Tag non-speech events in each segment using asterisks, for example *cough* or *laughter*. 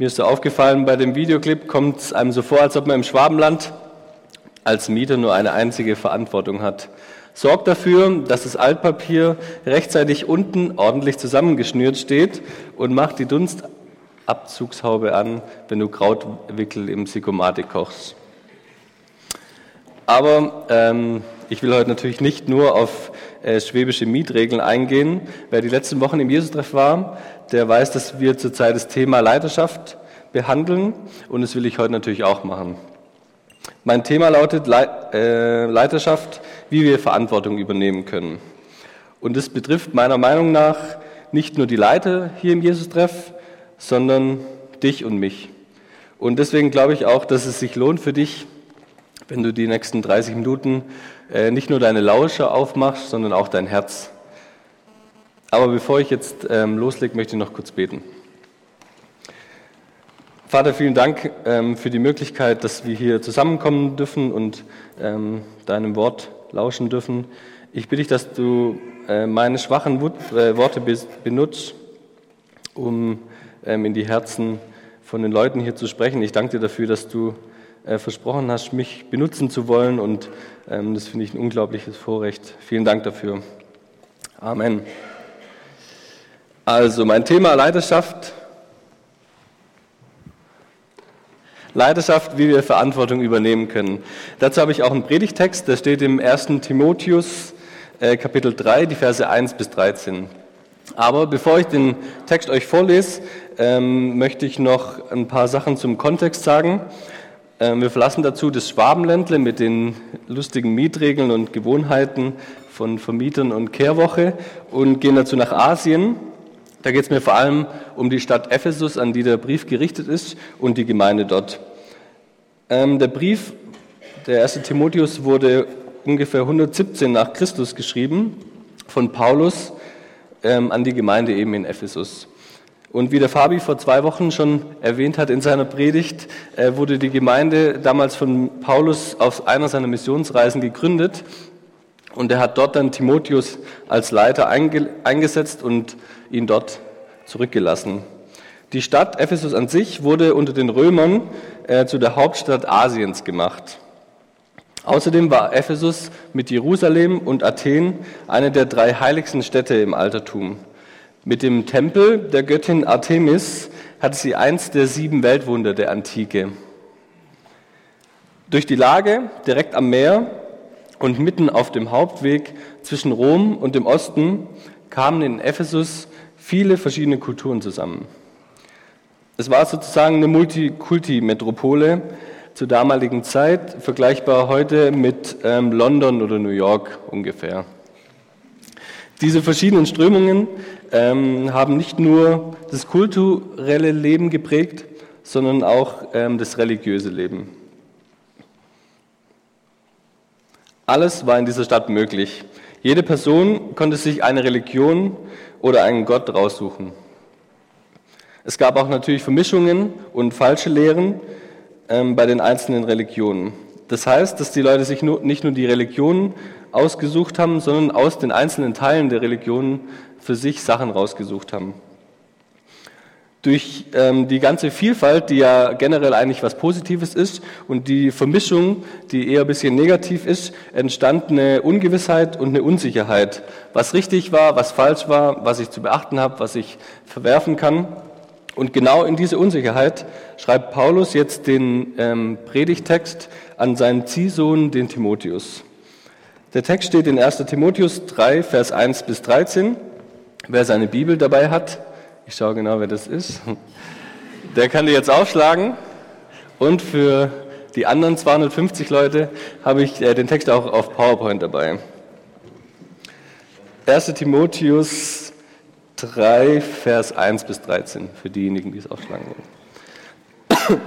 Mir ist so aufgefallen, bei dem Videoclip kommt es einem so vor, als ob man im Schwabenland als Mieter nur eine einzige Verantwortung hat. Sorgt dafür, dass das Altpapier rechtzeitig unten ordentlich zusammengeschnürt steht und macht die Dunstabzugshaube an, wenn du Krautwickel im Sikomatik kochst. Aber ähm, ich will heute natürlich nicht nur auf äh, schwäbische Mietregeln eingehen. Wer die letzten Wochen im Jesus-Treff war, der weiß, dass wir zurzeit das Thema Leiterschaft behandeln und das will ich heute natürlich auch machen. Mein Thema lautet äh, Leiterschaft, wie wir Verantwortung übernehmen können. Und das betrifft meiner Meinung nach nicht nur die Leiter hier im Jesus-Treff, sondern dich und mich. Und deswegen glaube ich auch, dass es sich lohnt für dich, wenn du die nächsten 30 Minuten äh, nicht nur deine Lauscher aufmachst, sondern auch dein Herz. Aber bevor ich jetzt ähm, loslege, möchte ich noch kurz beten. Vater, vielen Dank ähm, für die Möglichkeit, dass wir hier zusammenkommen dürfen und ähm, deinem Wort lauschen dürfen. Ich bitte dich, dass du äh, meine schwachen äh, Worte benutzt, um ähm, in die Herzen von den Leuten hier zu sprechen. Ich danke dir dafür, dass du äh, versprochen hast, mich benutzen zu wollen und das finde ich ein unglaubliches Vorrecht. Vielen Dank dafür. Amen. Also mein Thema Leidenschaft Leidenschaft, wie wir Verantwortung übernehmen können. Dazu habe ich auch einen Predigtext, der steht im 1. Timotheus äh, Kapitel 3, die Verse 1 bis 13. Aber bevor ich den Text euch vorlese, ähm, möchte ich noch ein paar Sachen zum Kontext sagen. Ähm, wir verlassen dazu das Schwabenländle mit den lustigen Mietregeln und Gewohnheiten von Vermietern und Kehrwoche und gehen dazu nach Asien da geht es mir vor allem um die Stadt Ephesus, an die der Brief gerichtet ist und die Gemeinde dort. Ähm, der Brief, der erste Timotheus, wurde ungefähr 117 nach Christus geschrieben von Paulus ähm, an die Gemeinde eben in Ephesus. Und wie der Fabi vor zwei Wochen schon erwähnt hat in seiner Predigt, äh, wurde die Gemeinde damals von Paulus auf einer seiner Missionsreisen gegründet. Und er hat dort dann Timotheus als Leiter eingesetzt und ihn dort zurückgelassen. Die Stadt Ephesus an sich wurde unter den Römern äh, zu der Hauptstadt Asiens gemacht. Außerdem war Ephesus mit Jerusalem und Athen eine der drei heiligsten Städte im Altertum. Mit dem Tempel der Göttin Artemis hatte sie eins der sieben Weltwunder der Antike. Durch die Lage direkt am Meer und mitten auf dem Hauptweg zwischen Rom und dem Osten kamen in Ephesus viele verschiedene Kulturen zusammen. Es war sozusagen eine Multikulti-Metropole zur damaligen Zeit, vergleichbar heute mit ähm, London oder New York ungefähr. Diese verschiedenen Strömungen ähm, haben nicht nur das kulturelle Leben geprägt, sondern auch ähm, das religiöse Leben. Alles war in dieser Stadt möglich. Jede Person konnte sich eine Religion oder einen Gott raussuchen. Es gab auch natürlich Vermischungen und falsche Lehren ähm, bei den einzelnen Religionen. Das heißt, dass die Leute sich nur, nicht nur die Religionen ausgesucht haben, sondern aus den einzelnen Teilen der Religionen für sich Sachen rausgesucht haben durch ähm, die ganze Vielfalt, die ja generell eigentlich was Positives ist, und die Vermischung, die eher ein bisschen negativ ist, entstand eine Ungewissheit und eine Unsicherheit, was richtig war, was falsch war, was ich zu beachten habe, was ich verwerfen kann. Und genau in diese Unsicherheit schreibt Paulus jetzt den ähm, Predigtext an seinen Ziehsohn, den Timotheus. Der Text steht in 1. Timotheus 3, Vers 1 bis 13. Wer seine Bibel dabei hat, ich schaue genau, wer das ist. *laughs* Der kann die jetzt aufschlagen. Und für die anderen 250 Leute habe ich äh, den Text auch auf PowerPoint dabei. 1. Timotheus 3, Vers 1 bis 13, für diejenigen, die es aufschlagen wollen.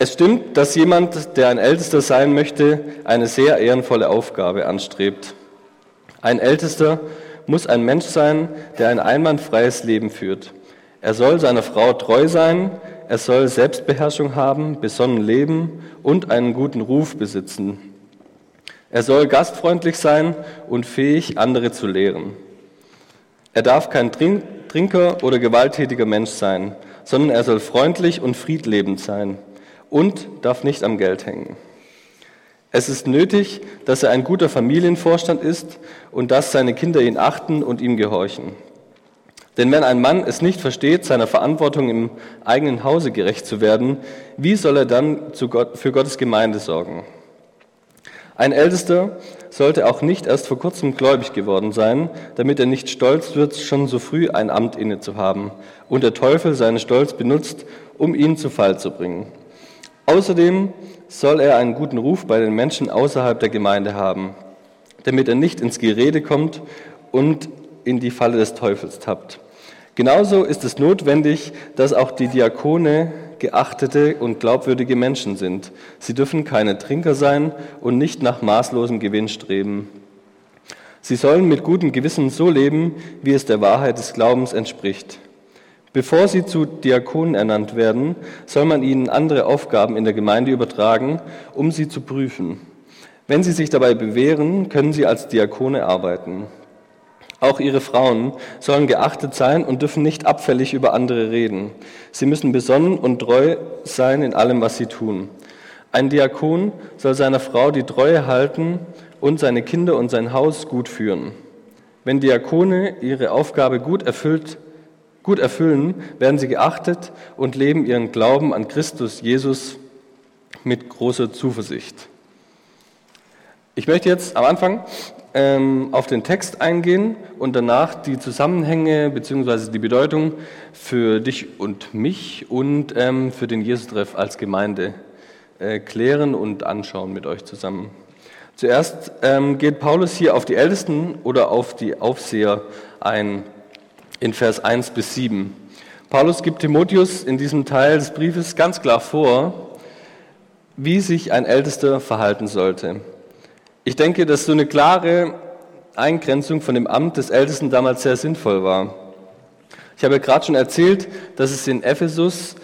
Es stimmt, dass jemand, der ein Ältester sein möchte, eine sehr ehrenvolle Aufgabe anstrebt. Ein Ältester muss ein Mensch sein, der ein einwandfreies Leben führt. Er soll seiner Frau treu sein, er soll Selbstbeherrschung haben, besonnen leben und einen guten Ruf besitzen. Er soll gastfreundlich sein und fähig, andere zu lehren. Er darf kein Trinker oder gewalttätiger Mensch sein, sondern er soll freundlich und friedlebend sein und darf nicht am Geld hängen. Es ist nötig, dass er ein guter Familienvorstand ist und dass seine Kinder ihn achten und ihm gehorchen. Denn wenn ein Mann es nicht versteht, seiner Verantwortung im eigenen Hause gerecht zu werden, wie soll er dann für Gottes Gemeinde sorgen? Ein Ältester sollte auch nicht erst vor kurzem gläubig geworden sein, damit er nicht stolz wird, schon so früh ein Amt inne zu haben und der Teufel seinen Stolz benutzt, um ihn zu Fall zu bringen. Außerdem soll er einen guten Ruf bei den Menschen außerhalb der Gemeinde haben, damit er nicht ins Gerede kommt und in die Falle des Teufels tappt. Genauso ist es notwendig, dass auch die Diakone geachtete und glaubwürdige Menschen sind. Sie dürfen keine Trinker sein und nicht nach maßlosem Gewinn streben. Sie sollen mit gutem Gewissen so leben, wie es der Wahrheit des Glaubens entspricht. Bevor sie zu Diakonen ernannt werden, soll man ihnen andere Aufgaben in der Gemeinde übertragen, um sie zu prüfen. Wenn sie sich dabei bewähren, können sie als Diakone arbeiten. Auch ihre Frauen sollen geachtet sein und dürfen nicht abfällig über andere reden. Sie müssen besonnen und treu sein in allem, was sie tun. Ein Diakon soll seiner Frau die Treue halten und seine Kinder und sein Haus gut führen. Wenn Diakone ihre Aufgabe gut erfüllt, gut erfüllen, werden sie geachtet und leben ihren Glauben an Christus Jesus mit großer Zuversicht. Ich möchte jetzt am Anfang ähm, auf den Text eingehen und danach die Zusammenhänge bzw. die Bedeutung für dich und mich und ähm, für den Jesus-Treff als Gemeinde äh, klären und anschauen mit euch zusammen. Zuerst ähm, geht Paulus hier auf die Ältesten oder auf die Aufseher ein in Vers 1 bis 7. Paulus gibt Timotheus in diesem Teil des Briefes ganz klar vor, wie sich ein Ältester verhalten sollte. Ich denke, dass so eine klare Eingrenzung von dem Amt des Ältesten damals sehr sinnvoll war. Ich habe gerade schon erzählt, dass es in Ephesus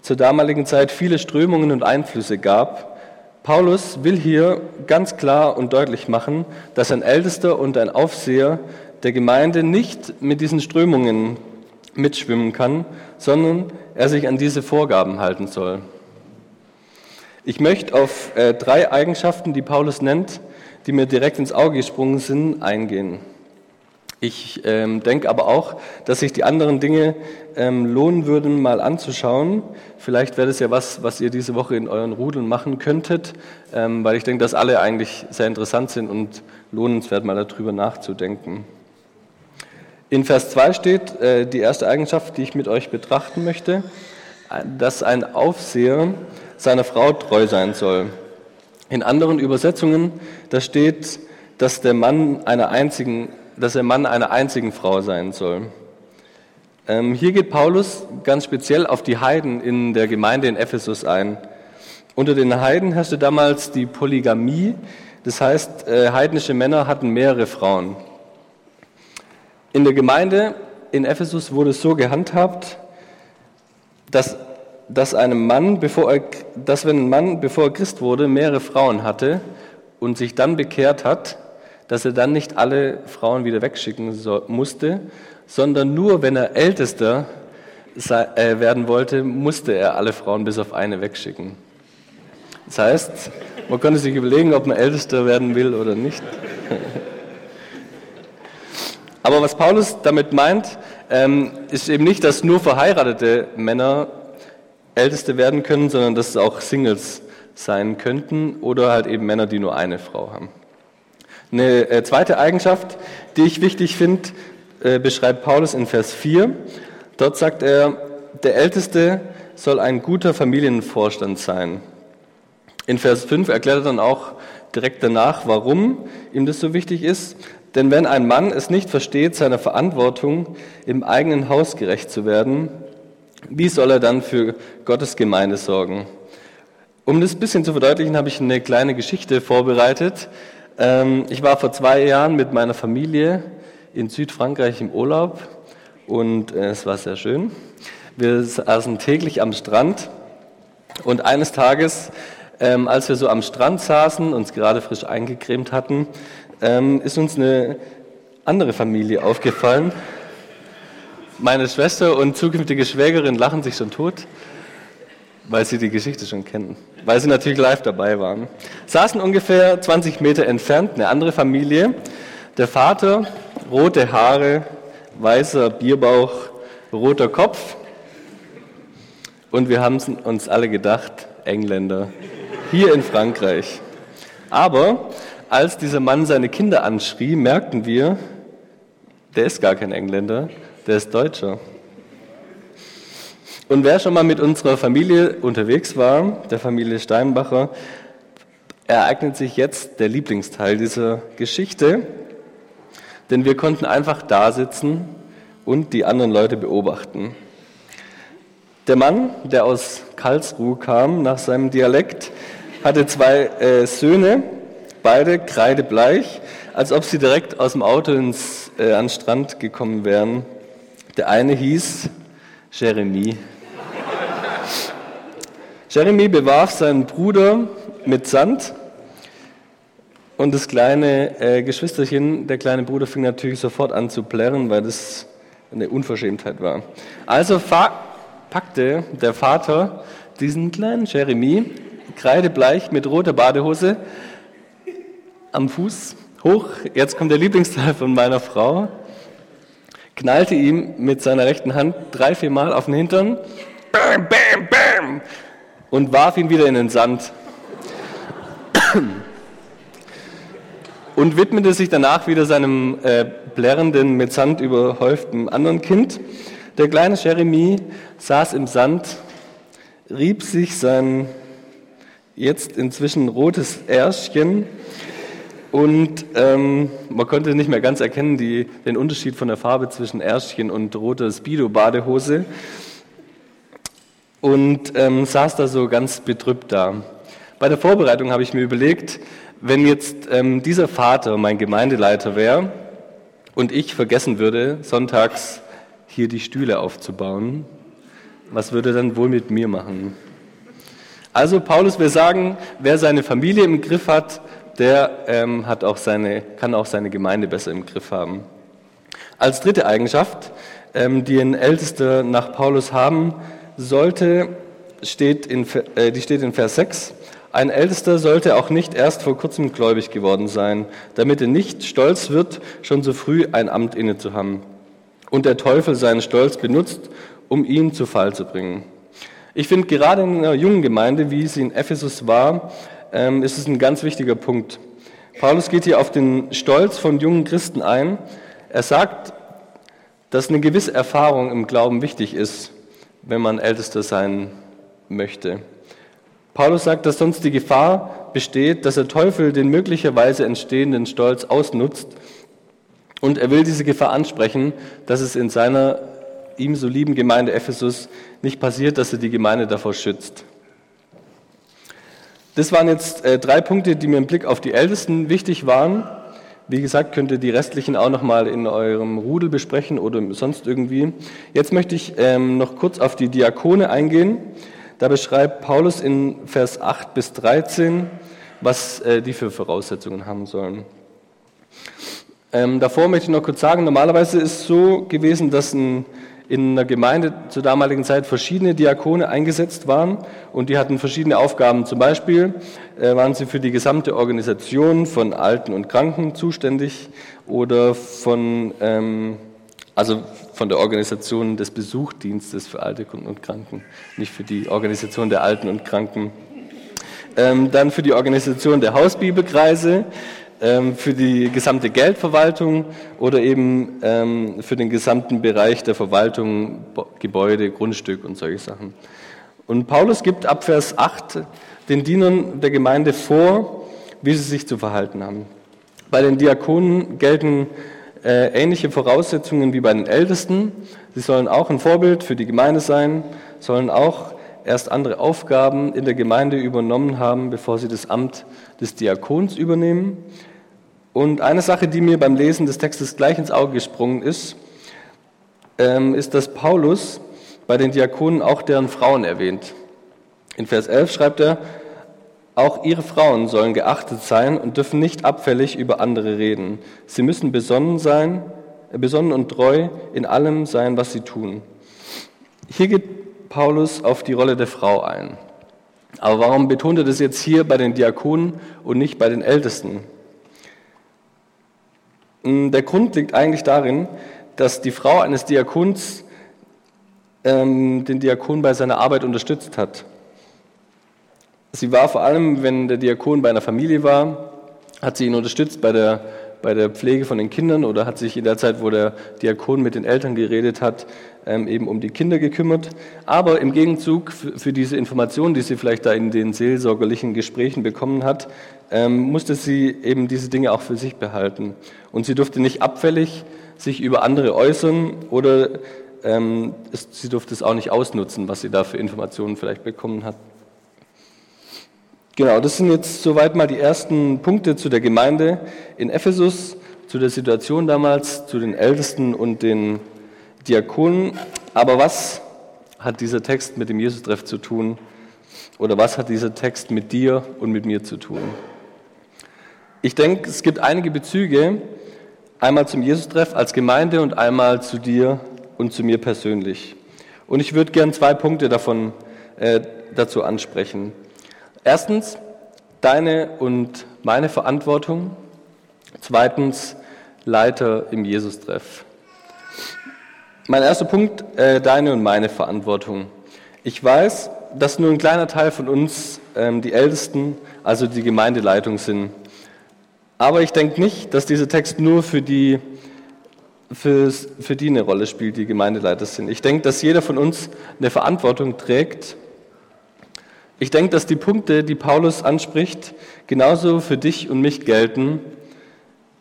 zur damaligen Zeit viele Strömungen und Einflüsse gab. Paulus will hier ganz klar und deutlich machen, dass ein Ältester und ein Aufseher der Gemeinde nicht mit diesen Strömungen mitschwimmen kann, sondern er sich an diese Vorgaben halten soll. Ich möchte auf äh, drei Eigenschaften, die Paulus nennt, die mir direkt ins Auge gesprungen sind, eingehen. Ich ähm, denke aber auch, dass sich die anderen Dinge ähm, lohnen würden, mal anzuschauen. Vielleicht wäre das ja was, was ihr diese Woche in euren Rudeln machen könntet, ähm, weil ich denke, dass alle eigentlich sehr interessant sind und lohnenswert, mal darüber nachzudenken. In Vers 2 steht äh, die erste Eigenschaft, die ich mit euch betrachten möchte, dass ein Aufseher seiner Frau treu sein soll. In anderen Übersetzungen, da steht, dass der Mann einer einzigen, dass der Mann einer einzigen Frau sein soll. Ähm, hier geht Paulus ganz speziell auf die Heiden in der Gemeinde in Ephesus ein. Unter den Heiden herrschte damals die Polygamie, das heißt, äh, heidnische Männer hatten mehrere Frauen. In der Gemeinde in Ephesus wurde es so gehandhabt, dass dass einem Mann, bevor er, dass wenn ein Mann, bevor er Christ wurde, mehrere Frauen hatte und sich dann bekehrt hat, dass er dann nicht alle Frauen wieder wegschicken so, musste, sondern nur wenn er Ältester äh, werden wollte, musste er alle Frauen bis auf eine wegschicken. Das heißt, man konnte sich überlegen, ob man Ältester werden will oder nicht. *laughs* Aber was Paulus damit meint, ähm, ist eben nicht, dass nur verheiratete Männer Älteste werden können, sondern dass es auch Singles sein könnten oder halt eben Männer, die nur eine Frau haben. Eine äh, zweite Eigenschaft, die ich wichtig finde, äh, beschreibt Paulus in Vers 4. Dort sagt er, der Älteste soll ein guter Familienvorstand sein. In Vers 5 erklärt er dann auch direkt danach, warum ihm das so wichtig ist. Denn wenn ein Mann es nicht versteht, seiner Verantwortung im eigenen Haus gerecht zu werden, wie soll er dann für Gottes Gemeinde sorgen? Um das ein bisschen zu verdeutlichen, habe ich eine kleine Geschichte vorbereitet. Ähm, ich war vor zwei Jahren mit meiner Familie in Südfrankreich im Urlaub und äh, es war sehr schön. Wir saßen täglich am Strand und eines Tages, ähm, als wir so am Strand saßen, uns gerade frisch eingecremt hatten, ähm, ist uns eine andere Familie aufgefallen Meine Schwester und zukünftige Schwägerin lachen sich schon tot, weil sie die Geschichte schon kennen, weil sie natürlich live dabei waren. Saßen ungefähr 20 Meter entfernt eine andere Familie. Der Vater, rote Haare, weißer Bierbauch, roter Kopf. Und wir haben uns alle gedacht, Engländer, hier in Frankreich. Aber als dieser Mann seine Kinder anschrie, merkten wir, der ist gar kein Engländer, der ist Deutscher. Und wer schon mal mit unserer Familie unterwegs war, der Familie Steinbacher, ereignet sich jetzt der Lieblingsteil dieser Geschichte, denn wir konnten einfach da sitzen und die anderen Leute beobachten. Der Mann, der aus Karlsruhe kam, nach seinem Dialekt, hatte zwei äh, Söhne, beide kreidebleich, als ob sie direkt aus dem Auto ins, äh, an den Strand gekommen wären. Der eine hieß Jeremy. Jeremy bewarf seinen Bruder mit Sand und das kleine äh, Geschwisterchen, der kleine Bruder, fing natürlich sofort an zu plärren, weil das eine Unverschämtheit war. Also packte der Vater diesen kleinen Jeremy, kreidebleich mit roter Badehose, am Fuß hoch. Jetzt kommt der Lieblingsteil von meiner Frau knallte ihm mit seiner rechten Hand drei, vier Mal auf den Hintern bam, bam, bam, und warf ihn wieder in den Sand. Und widmete sich danach wieder seinem äh, plärrenden, mit Sand überhäuften anderen Kind. Der kleine Jeremy saß im Sand, rieb sich sein jetzt inzwischen rotes Ärschchen und ähm, man konnte nicht mehr ganz erkennen die, den Unterschied von der Farbe zwischen Ärschchen und roter Speedo-Badehose. Und ähm, saß da so ganz betrübt da. Bei der Vorbereitung habe ich mir überlegt, wenn jetzt ähm, dieser Vater mein Gemeindeleiter wäre und ich vergessen würde, sonntags hier die Stühle aufzubauen, was würde er dann wohl mit mir machen? Also Paulus will sagen, wer seine Familie im Griff hat, der ähm, hat auch seine, kann auch seine Gemeinde besser im Griff haben. Als dritte Eigenschaft, ähm, die ein Ältester nach Paulus haben sollte, steht in, äh, die steht in Vers 6. Ein Ältester sollte auch nicht erst vor kurzem gläubig geworden sein, damit er nicht stolz wird, schon so früh ein Amt inne zu haben und der Teufel seinen Stolz benutzt, um ihn zu Fall zu bringen. Ich finde, gerade in einer jungen Gemeinde, wie sie in Ephesus war, ähm, ist es ein ganz wichtiger Punkt. Paulus geht hier auf den Stolz von jungen Christen ein. Er sagt, dass eine gewisse Erfahrung im Glauben wichtig ist, wenn man Ältester sein möchte. Paulus sagt, dass sonst die Gefahr besteht, dass der Teufel den möglicherweise entstehenden Stolz ausnutzt und er will diese Gefahr ansprechen, dass es in seiner ihm so lieben Gemeinde Ephesus nicht passiert, dass er die Gemeinde davor schützt. Das waren jetzt äh, drei Punkte, die mir im Blick auf die Ältesten wichtig waren. Wie gesagt, könnt ihr die restlichen auch nochmal in eurem Rudel besprechen oder sonst irgendwie. Jetzt möchte ich ähm, noch kurz auf die Diakone eingehen. Da beschreibt Paulus in Vers 8 bis 13, was äh, die für Voraussetzungen haben sollen. Ähm, davor möchte ich noch kurz sagen, normalerweise ist es so gewesen, dass ein in einer Gemeinde zur damaligen Zeit verschiedene Diakone eingesetzt waren und die hatten verschiedene Aufgaben. Zum Beispiel äh, waren sie für die gesamte Organisation von Alten und Kranken zuständig oder von, ähm, also von der Organisation des Besuchdienstes für Alte und Kranken, nicht für die Organisation der Alten und Kranken. Ähm, dann für die Organisation der Hausbibelkreise, für die gesamte Geldverwaltung oder eben ähm, für den gesamten Bereich der Verwaltung, Gebäude, Grundstück und solche Sachen. Und Paulus gibt ab Vers 8 den Dienern der Gemeinde vor, wie sie sich zu verhalten haben. Bei den Diakonen gelten äh, ähnliche Voraussetzungen wie bei den Ältesten. Sie sollen auch ein Vorbild für die Gemeinde sein, sollen auch erst andere Aufgaben in der Gemeinde übernommen haben, bevor sie das Amt des Diakons übernehmen. Und eine Sache, die mir beim Lesen des Textes gleich ins Auge gesprungen ist, ähm, ist, dass Paulus bei den Diakonen auch deren Frauen erwähnt. In Vers 11 schreibt er, auch ihre Frauen sollen geachtet sein und dürfen nicht abfällig über andere reden. Sie müssen besonnen sein, besonnen und treu in allem sein, was sie tun. Hier geht Paulus auf die Rolle der Frau ein. Aber warum betont er das jetzt hier bei den Diakonen und nicht bei den Ältesten? Hm, der Grund liegt eigentlich darin, dass die Frau eines Diakons ähm, den Diakon bei seiner Arbeit unterstützt hat. Sie war vor allem, wenn der Diakon bei einer Familie war, hat sie ihn unterstützt bei der, bei der Pflege von den Kindern oder hat sich in der Zeit, wo der Diakon mit den Eltern geredet hat, ähm, eben um die Kinder gekümmert. Aber im Gegenzug für, diese Informationen, die sie vielleicht da in den seelsorgerlichen Gesprächen bekommen hat, ähm, musste sie eben diese Dinge auch für sich behalten. Und sie durfte nicht abfällig sich über andere äußern oder ähm, sie durfte es auch nicht ausnutzen, was sie da für Informationen vielleicht bekommen hat. Genau, das sind jetzt soweit mal die ersten Punkte zu der Gemeinde in Ephesus, zu der Situation damals, zu den Ältesten und den Diakonen. Aber was hat dieser Text mit dem Jesus-Treff zu tun? Oder was hat dieser Text mit dir und mit mir zu tun? Ich denke, es gibt einige Bezüge, einmal zum Jesus-Treff als Gemeinde und einmal zu dir und zu mir persönlich. Und ich würde gern zwei Punkte davon äh, dazu ansprechen. Erstens deine und meine Verantwortung. Zweitens Leiter im Jesus-Treff. Mein erster Punkt, äh, deine und meine Verantwortung. Ich weiß, dass nur ein kleiner Teil von uns ähm, die Ältesten, also die Gemeindeleitung sind. Aber ich denke nicht, dass dieser Text nur für die, für, für die eine Rolle spielt, die Gemeindeleiter sind. Ich denke, dass jeder von uns eine Verantwortung trägt ich denke, dass die Punkte, die Paulus anspricht, genauso für dich und mich gelten,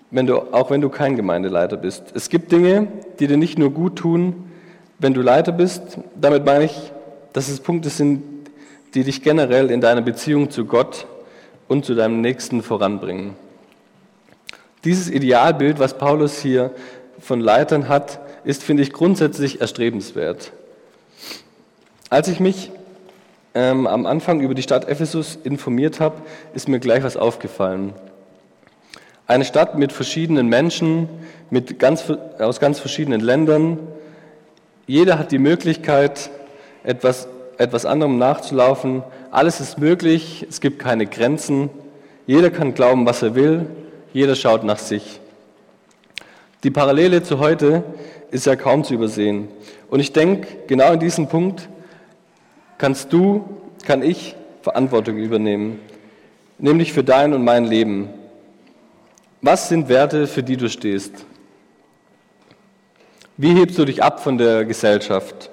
wenn du, auch wenn du kein Gemeindeleiter bist. Es gibt Dinge, die dir nicht nur gut tun, wenn du Leiter bist. Damit meine ich, dass es Punkte sind, die dich generell in deiner Beziehung zu Gott und zu deinem Nächsten voranbringen. Dieses Idealbild, was Paulus hier von Leitern hat, ist, finde ich, grundsätzlich erstrebenswert. Als ich mich ähm, am Anfang über die Stadt Ephesus informiert habe, ist mir gleich was aufgefallen. Eine Stadt mit verschiedenen Menschen, mit ganz, aus ganz verschiedenen Ländern. Jeder hat die Möglichkeit, etwas, etwas anderem nachzulaufen. Alles ist möglich, es gibt keine Grenzen. Jeder kann glauben, was er will. Jeder schaut nach sich. Die Parallele zu heute ist ja kaum zu übersehen. Und ich denke, genau in diesem Punkt kannst du, kann ich Verantwortung übernehmen, nämlich für dein und mein Leben. Was sind Werte, für die du stehst? Wie hebst du dich ab von der Gesellschaft?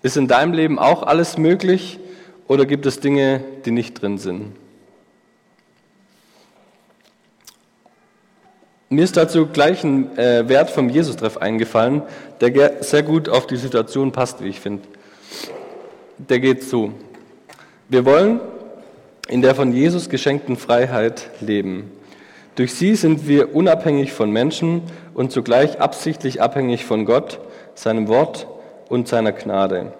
Ist in deinem Leben auch alles möglich oder gibt es Dinge, die nicht drin sind? Mir ist dazu gleich ein äh, Wert vom Jesus-Treff eingefallen, der sehr gut auf die Situation passt, wie ich finde. Der geht so. Wir wollen in der von Jesus geschenkten Freiheit leben. Durch sie sind wir unabhängig von Menschen und zugleich absichtlich abhängig von Gott, seinem Wort und seiner Gnade.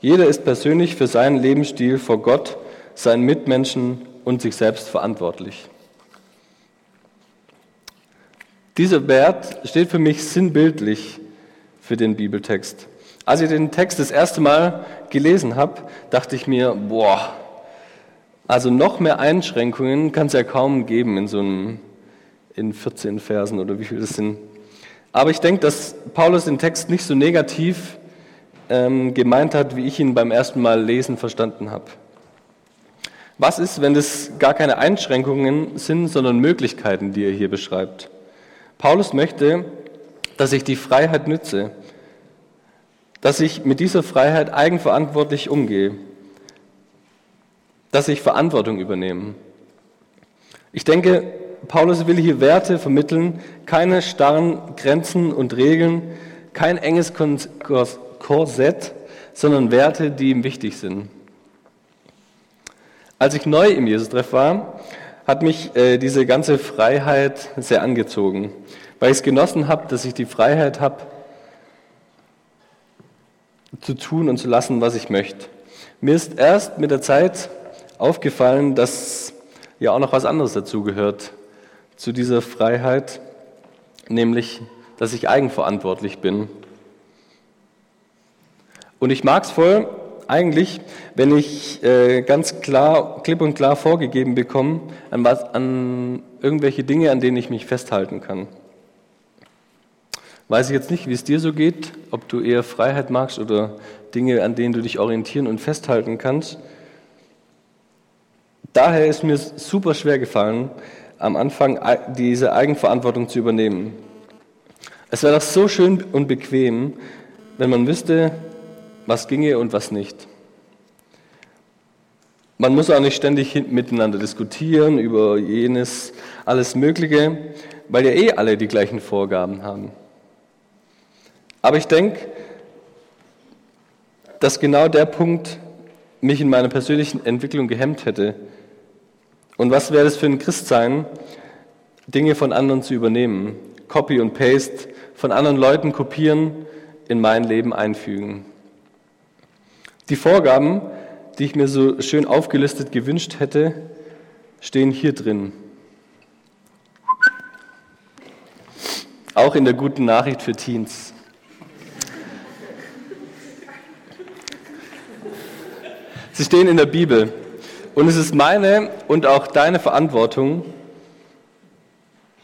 Jeder ist persönlich für seinen Lebensstil vor Gott, seinen Mitmenschen und sich selbst verantwortlich. Dieser Wert steht für mich sinnbildlich für den Bibeltext. Als ich den Text das erste Mal gelesen habe, dachte ich mir, boah, also noch mehr Einschränkungen kann es ja kaum geben in so einem, in 14 Versen oder wie viel das sind. Aber ich denke, dass Paulus den Text nicht so negativ ähm, gemeint hat, wie ich ihn beim ersten Mal lesen verstanden habe. Was ist, wenn es gar keine Einschränkungen sind, sondern Möglichkeiten, die er hier beschreibt? Paulus möchte, dass ich die Freiheit nütze, dass ich mit dieser Freiheit eigenverantwortlich umgehe, dass ich Verantwortung übernehme. Ich denke, Paulus will hier Werte vermitteln, keine starren Grenzen und Regeln, kein enges Korsett, sondern Werte, die ihm wichtig sind. Als ich neu im Jesus-Treff war, hat mich äh, diese ganze Freiheit sehr angezogen, weil ich es genossen habe, dass ich die Freiheit habe, zu tun und zu lassen, was ich möchte. Mir ist erst mit der Zeit aufgefallen, dass ja auch noch was anderes dazugehört, zu dieser Freiheit, nämlich, dass ich eigenverantwortlich bin. Und ich mag es voll, eigentlich, wenn ich äh, ganz klar, klipp und klar vorgegeben bekomme, an, was, an irgendwelche Dinge, an denen ich mich festhalten kann. Weiß ich jetzt nicht, wie es dir so geht, ob du eher Freiheit magst oder Dinge, an denen du dich orientieren und festhalten kannst. Daher ist mir super schwer gefallen, am Anfang diese Eigenverantwortung zu übernehmen. Es wäre doch so schön und bequem, wenn man wüsste, was ginge und was nicht. Man muss auch nicht ständig miteinander diskutieren über jenes, alles Mögliche, weil ja eh alle die gleichen Vorgaben haben. Aber ich denke, dass genau der Punkt mich in meiner persönlichen Entwicklung gehemmt hätte. Und was wäre es für ein Christsein, Dinge von anderen zu übernehmen, Copy und Paste, von anderen Leuten kopieren, in mein Leben einfügen. Die Vorgaben, die ich mir so schön aufgelistet gewünscht hätte, stehen hier drin. Auch in der guten Nachricht für Teens. Sie stehen in der Bibel. Und es ist meine und auch deine Verantwortung,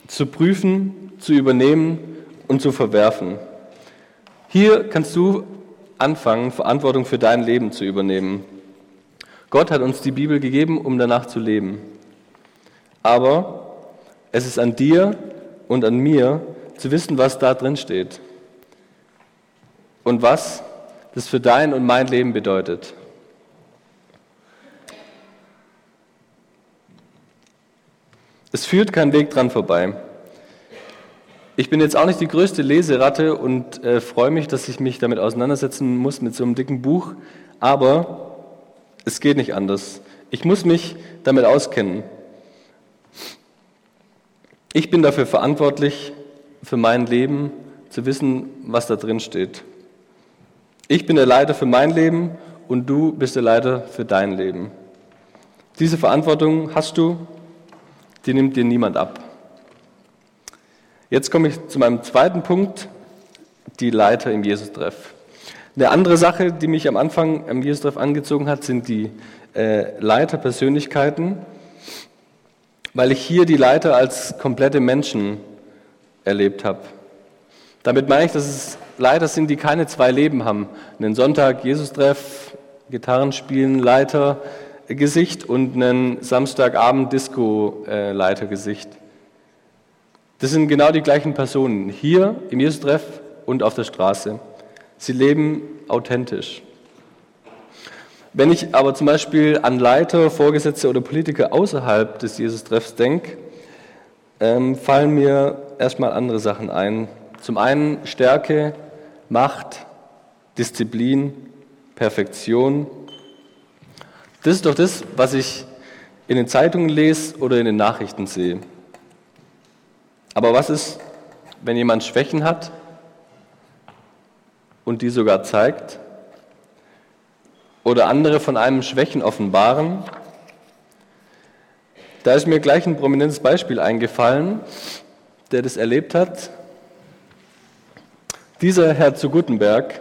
zu prüfen, zu übernehmen und zu verwerfen. Hier kannst du anfangen, Verantwortung für dein Leben zu übernehmen. Gott hat uns die Bibel gegeben, um danach zu leben. Aber es ist an dir und an mir zu wissen, was da drin steht und was das für dein und mein Leben bedeutet. Es führt kein Weg dran vorbei. Ich bin jetzt auch nicht die größte Leseratte und äh, freue mich, dass ich mich damit auseinandersetzen muss mit so einem dicken Buch, aber es geht nicht anders. Ich muss mich damit auskennen. Ich bin dafür verantwortlich, für mein Leben zu wissen, was da drin steht. Ich bin der Leiter für mein Leben und du bist der Leiter für dein Leben. Diese Verantwortung hast du, die nimmt dir niemand ab. Jetzt komme ich zu meinem zweiten Punkt, die Leiter im Jesus-Treff. Eine andere Sache, die mich am Anfang am Jesus-Treff angezogen hat, sind die äh, Leiterpersönlichkeiten, weil ich hier die Leiter als komplette Menschen erlebt habe. Damit meine ich, dass es Leiter sind, die keine zwei Leben haben. Einen Sonntag Jesus-Treff, Gitarrenspielen, Leiter, Gesicht und einen Samstagabend Disco-Leitergesicht. Äh, das sind genau die gleichen Personen hier im Jesus-Treff und auf der Straße. Sie leben authentisch. Wenn ich aber zum Beispiel an Leiter, Vorgesetzte oder Politiker außerhalb des Jesus-Treffs denke, ähm, fallen mir erstmal andere Sachen ein. Zum einen Stärke, Macht, Disziplin, Perfektion. Das ist doch das, was ich in den Zeitungen lese oder in den Nachrichten sehe. Aber was ist, wenn jemand Schwächen hat und die sogar zeigt? Oder andere von einem Schwächen offenbaren? Da ist mir gleich ein prominentes Beispiel eingefallen, der das erlebt hat. Dieser Herr zu Gutenberg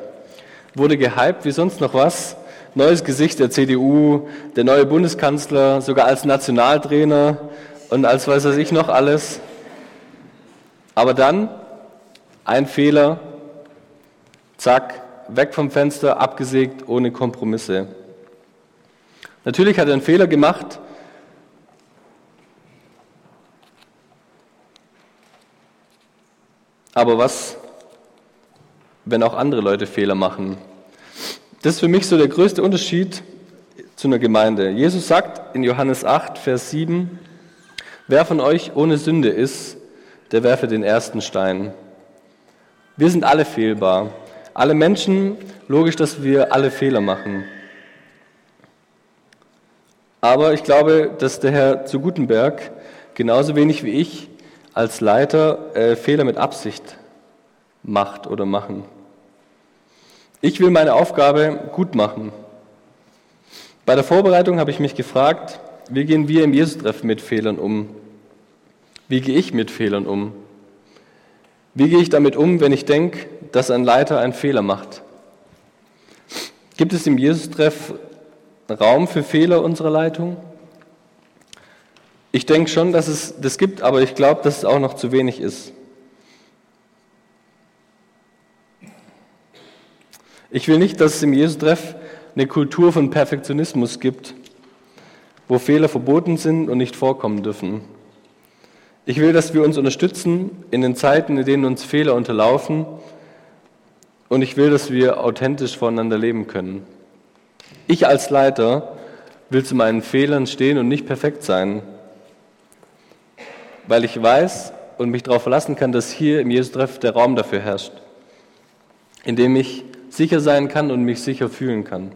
wurde gehypt wie sonst noch was. Neues Gesicht der CDU, der neue Bundeskanzler, sogar als Nationaltrainer und als weiß was ich noch alles. Aber dann ein Fehler, zack, weg vom Fenster, abgesägt, ohne Kompromisse. Natürlich hat er einen Fehler gemacht. Aber was, wenn auch andere Leute Fehler machen? Das ist für mich so der größte Unterschied zu einer Gemeinde. Jesus sagt in Johannes 8, Vers 7, wer von euch ohne Sünde ist, der werfe den ersten Stein. Wir sind alle fehlbar. Alle Menschen, logisch, dass wir alle Fehler machen. Aber ich glaube, dass der Herr zu Gutenberg genauso wenig wie ich als Leiter äh, Fehler mit Absicht macht oder machen. Ich will meine Aufgabe gut machen. Bei der Vorbereitung habe ich mich gefragt, wie gehen wir im Jesus-Treffen mit Fehlern um? Wie gehe ich mit Fehlern um? Wie gehe ich damit um, wenn ich denke, dass ein Leiter einen Fehler macht? Gibt es im Jesus-Treff Raum für Fehler unserer Leitung? Ich denke schon, dass es das gibt, aber ich glaube, dass es auch noch zu wenig ist. Ich will nicht, dass es im Jesus-Treff eine Kultur von Perfektionismus gibt, wo Fehler verboten sind und nicht vorkommen dürfen. Ich will, dass wir uns unterstützen in den Zeiten, in denen uns Fehler unterlaufen. Und ich will, dass wir authentisch voneinander leben können. Ich als Leiter will zu meinen Fehlern stehen und nicht perfekt sein, weil ich weiß und mich darauf verlassen kann, dass hier im Jesus-Treff der Raum dafür herrscht, in dem ich sicher sein kann und mich sicher fühlen kann.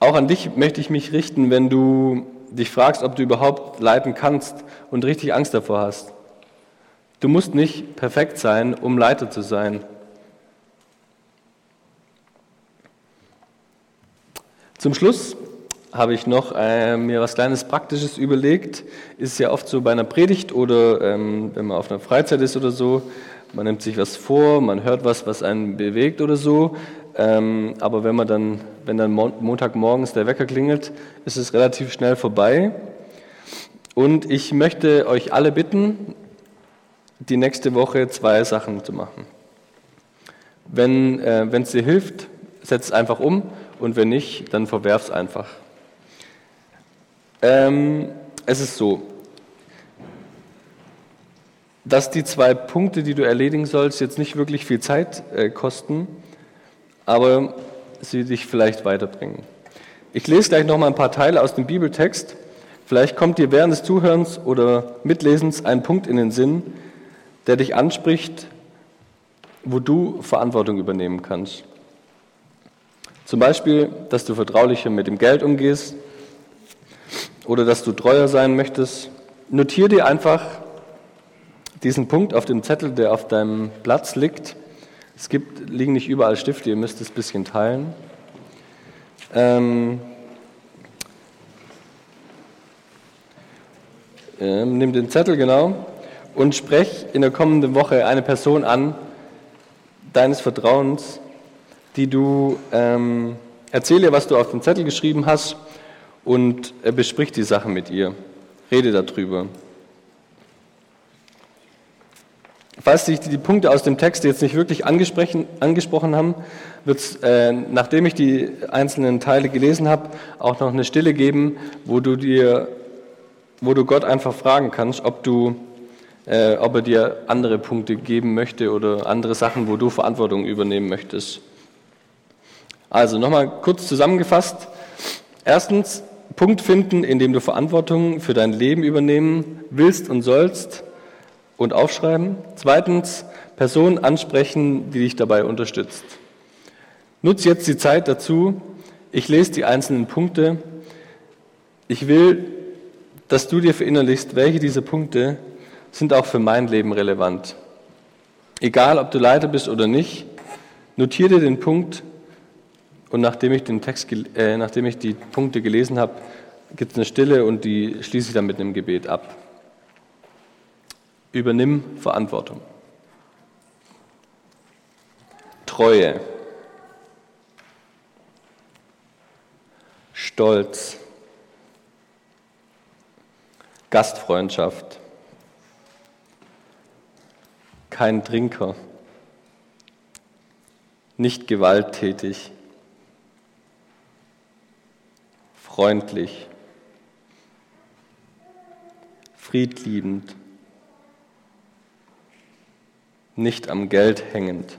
Auch an dich möchte ich mich richten, wenn du dich fragst, ob du überhaupt leiten kannst und richtig Angst davor hast. Du musst nicht perfekt sein, um Leiter zu sein. Zum Schluss habe ich noch äh, mir was kleines Praktisches überlegt. Ist ja oft so bei einer Predigt oder ähm, wenn man auf einer Freizeit ist oder so, man nimmt sich was vor, man hört was, was einen bewegt oder so. Ähm, aber wenn man dann, wenn dann Montagmorgens der Wecker klingelt, ist es relativ schnell vorbei. Und ich möchte euch alle bitten, die nächste Woche zwei Sachen zu machen. Wenn äh, es dir hilft, setz es einfach um und wenn nicht, dann verwerf es einfach. Ähm, es ist so, dass die zwei Punkte, die du erledigen sollst, jetzt nicht wirklich viel Zeit äh, kosten aber sie dich vielleicht weiterbringen. Ich lese gleich noch mal ein paar Teile aus dem Bibeltext. Vielleicht kommt dir während des Zuhörens oder Mitlesens ein Punkt in den Sinn, der dich anspricht, wo du Verantwortung übernehmen kannst. Zum Beispiel, dass du vertraulicher mit dem Geld umgehst oder dass du treuer sein möchtest. Notier dir einfach diesen Punkt auf dem Zettel, der auf deinem Platz liegt es gibt, liegen nicht überall Stifte, ihr müsst es ein bisschen teilen. Ähm, äh, nimm den Zettel genau und sprech in der kommenden Woche eine Person an, deines Vertrauens, die du ähm, erzähle, was du auf den Zettel geschrieben hast und äh, besprich die Sache mit ihr. Rede darüber. Falls sich die Punkte aus dem Text jetzt nicht wirklich angesprochen haben, wird es, äh, nachdem ich die einzelnen Teile gelesen habe, auch noch eine Stille geben, wo du dir, wo du Gott einfach fragen kannst, ob du, äh, ob er dir andere Punkte geben möchte oder andere Sachen, wo du Verantwortung übernehmen möchtest. Also nochmal kurz zusammengefasst. Erstens, Punkt finden, in dem du Verantwortung für dein Leben übernehmen willst und sollst und aufschreiben. Zweitens, Personen ansprechen, die dich dabei unterstützt. Nutz jetzt die Zeit dazu. Ich lese die einzelnen Punkte. Ich will, dass du dir verinnerlichst, welche dieser Punkte sind auch für mein Leben relevant. Egal, ob du Leiter bist oder nicht, notiere dir den Punkt und nachdem ich, den Text, äh, nachdem ich die Punkte gelesen habe, gibt es eine Stille und die schließe ich dann mit einem Gebet ab. Übernimm Verantwortung. Treue. Stolz. Gastfreundschaft. Kein Trinker. Nicht gewalttätig. Freundlich. Friedliebend nicht am Geld hängend.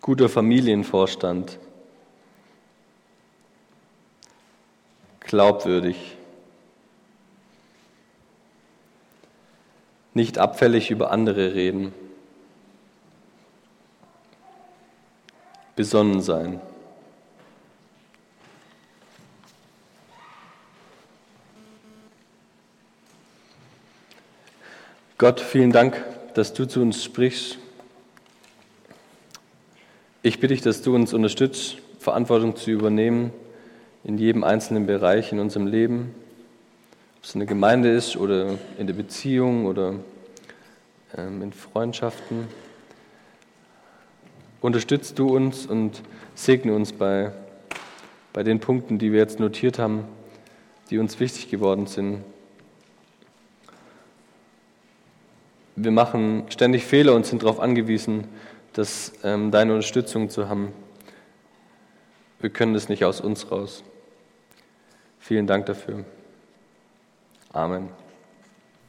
Guter Familienvorstand. Glaubwürdig. Nicht abfällig über andere reden. Besonnen sein. Gott, vielen Dank, dass du zu uns sprichst. Ich bitte dich, dass du uns unterstützt, Verantwortung zu übernehmen in jedem einzelnen Bereich in unserem Leben, ob es in der Gemeinde ist oder in der Beziehung oder ähm, in Freundschaften. Unterstützt du uns und segne uns bei, bei den Punkten, die wir jetzt notiert haben, die uns wichtig geworden sind. Wir machen ständig Fehler und sind darauf angewiesen, dass, ähm, deine Unterstützung zu haben. Wir können das nicht aus uns raus. Vielen Dank dafür. Amen.